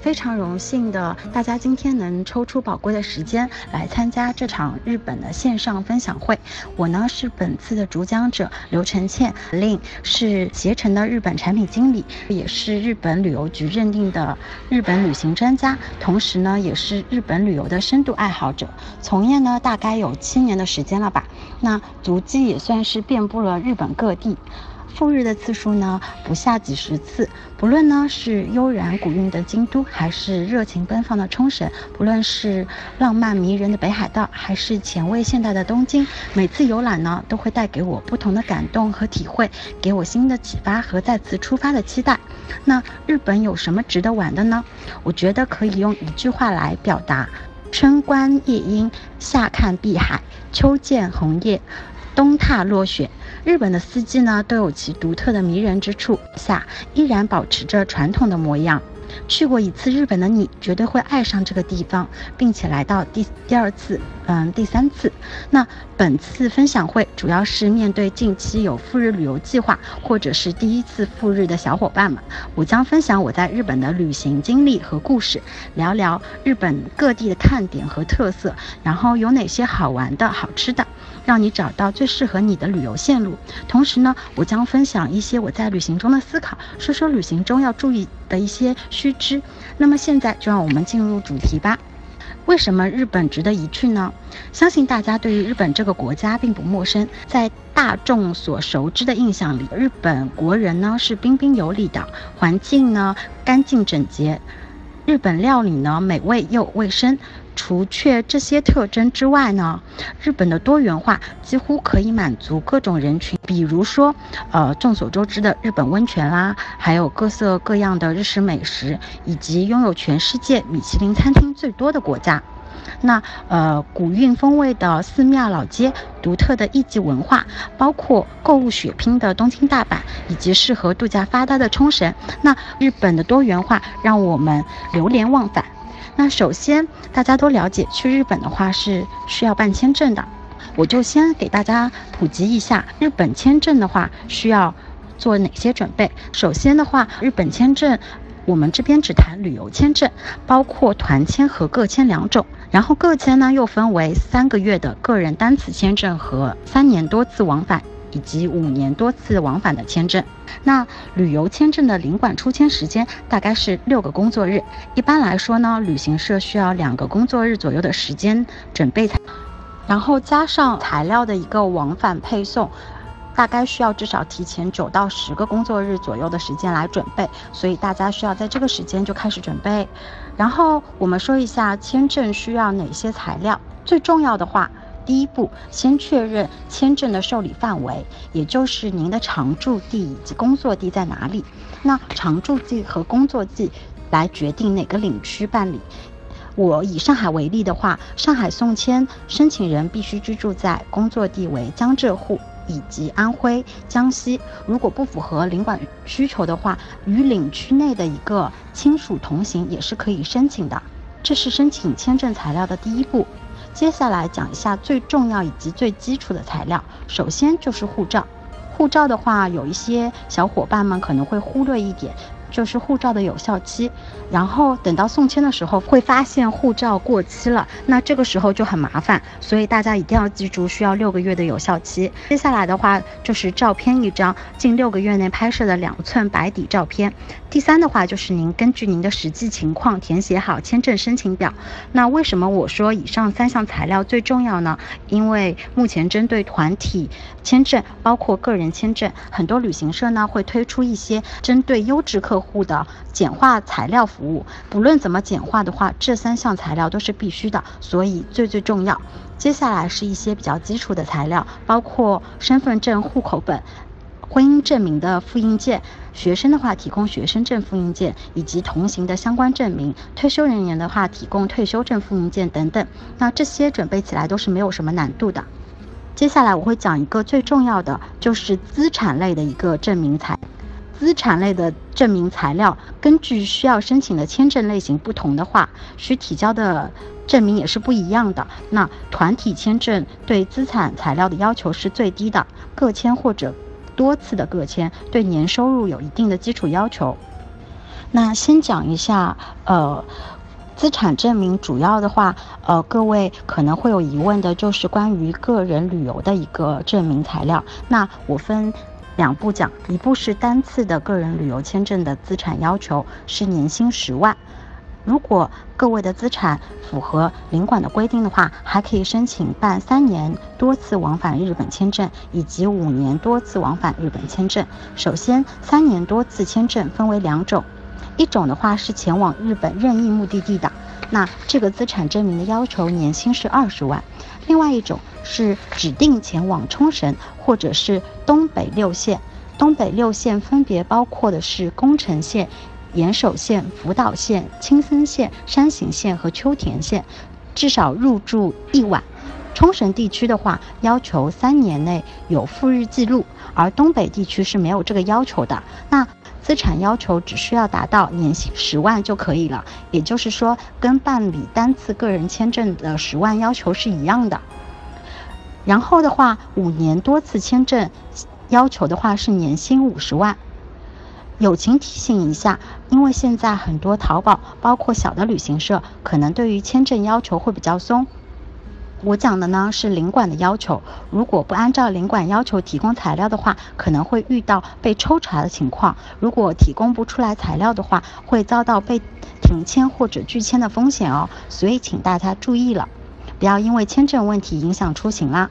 非常荣幸的，大家今天能抽出宝贵的时间来参加这场日本的线上分享会。我呢是本次的主讲者刘晨倩，令是携程的日本产品经理，也是日本旅游局认定的日本旅行专家，同时呢也是日本旅游的深度爱好者，从业呢大概有七年的时间了吧。那足迹也算是遍布了日本各地。赴日的次数呢不下几十次，不论呢是悠然古韵的京都，还是热情奔放的冲绳，不论是浪漫迷人的北海道，还是前卫现代的东京，每次游览呢都会带给我不同的感动和体会，给我新的启发和再次出发的期待。那日本有什么值得玩的呢？我觉得可以用一句话来表达：春观夜莺，夏看碧海，秋见红叶，东踏落雪。日本的四季呢，都有其独特的迷人之处，夏依然保持着传统的模样。去过一次日本的你，绝对会爱上这个地方，并且来到第第二次，嗯，第三次。那本次分享会主要是面对近期有赴日旅游计划，或者是第一次赴日的小伙伴们，我将分享我在日本的旅行经历和故事，聊聊日本各地的看点和特色，然后有哪些好玩的好吃的。让你找到最适合你的旅游线路。同时呢，我将分享一些我在旅行中的思考，说说旅行中要注意的一些须知。那么现在就让我们进入主题吧。为什么日本值得一去呢？相信大家对于日本这个国家并不陌生，在大众所熟知的印象里，日本国人呢是彬彬有礼的，环境呢干净整洁，日本料理呢美味又卫生。除却这些特征之外呢，日本的多元化几乎可以满足各种人群。比如说，呃，众所周知的日本温泉啦，还有各色各样的日式美食，以及拥有全世界米其林餐厅最多的国家。那呃，古韵风味的寺庙老街，独特的艺伎文化，包括购物血拼的东京大阪，以及适合度假发呆的冲绳。那日本的多元化让我们流连忘返。那首先，大家都了解，去日本的话是需要办签证的。我就先给大家普及一下，日本签证的话需要做哪些准备。首先的话，日本签证我们这边只谈旅游签证，包括团签和个签两种。然后个签呢又分为三个月的个人单次签证和三年多次往返。以及五年多次往返的签证，那旅游签证的领馆出签时间大概是六个工作日。一般来说呢，旅行社需要两个工作日左右的时间准备，然后加上材料的一个往返配送，大概需要至少提前九到十个工作日左右的时间来准备。所以大家需要在这个时间就开始准备。然后我们说一下签证需要哪些材料，最重要的话。第一步，先确认签证的受理范围，也就是您的常住地以及工作地在哪里。那常住地和工作地来决定哪个领区办理。我以上海为例的话，上海送签申请人必须居住在工作地为江浙沪以及安徽、江西。如果不符合领馆需求的话，与领区内的一个亲属同行也是可以申请的。这是申请签证材料的第一步。接下来讲一下最重要以及最基础的材料，首先就是护照。护照的话，有一些小伙伴们可能会忽略一点。就是护照的有效期，然后等到送签的时候会发现护照过期了，那这个时候就很麻烦，所以大家一定要记住需要六个月的有效期。接下来的话就是照片一张，近六个月内拍摄的两寸白底照片。第三的话就是您根据您的实际情况填写好签证申请表。那为什么我说以上三项材料最重要呢？因为目前针对团体签证，包括个人签证，很多旅行社呢会推出一些针对优质客户的简化材料服务，不论怎么简化的话，这三项材料都是必须的，所以最最重要。接下来是一些比较基础的材料，包括身份证、户口本、婚姻证明的复印件，学生的话提供学生证复印件以及同行的相关证明，退休人员的话提供退休证复印件等等。那这些准备起来都是没有什么难度的。接下来我会讲一个最重要的，就是资产类的一个证明材。资产类的证明材料，根据需要申请的签证类型不同的话，需提交的证明也是不一样的。那团体签证对资产材料的要求是最低的，个签或者多次的个签对年收入有一定的基础要求。那先讲一下，呃，资产证明主要的话，呃，各位可能会有疑问的，就是关于个人旅游的一个证明材料。那我分两步讲，一步是单次的个人旅游签证的资产要求是年薪十万。如果各位的资产符合领馆的规定的话，还可以申请办三年多次往返日本签证以及五年多次往返日本签证。首先，三年多次签证分为两种，一种的话是前往日本任意目的地的，那这个资产证明的要求年薪是二十万；另外一种是指定前往冲绳或者是东北六县，东北六县分别包括的是宫城县。岩手县、福岛县、青森县、山形县和秋田县，至少入住一晚。冲绳地区的话，要求三年内有赴日记录，而东北地区是没有这个要求的。那资产要求只需要达到年薪十万就可以了，也就是说，跟办理单次个人签证的十万要求是一样的。然后的话，五年多次签证要求的话是年薪五十万。友情提醒一下，因为现在很多淘宝，包括小的旅行社，可能对于签证要求会比较松。我讲的呢是领馆的要求，如果不按照领馆要求提供材料的话，可能会遇到被抽查的情况。如果提供不出来材料的话，会遭到被停签或者拒签的风险哦。所以请大家注意了，不要因为签证问题影响出行啦。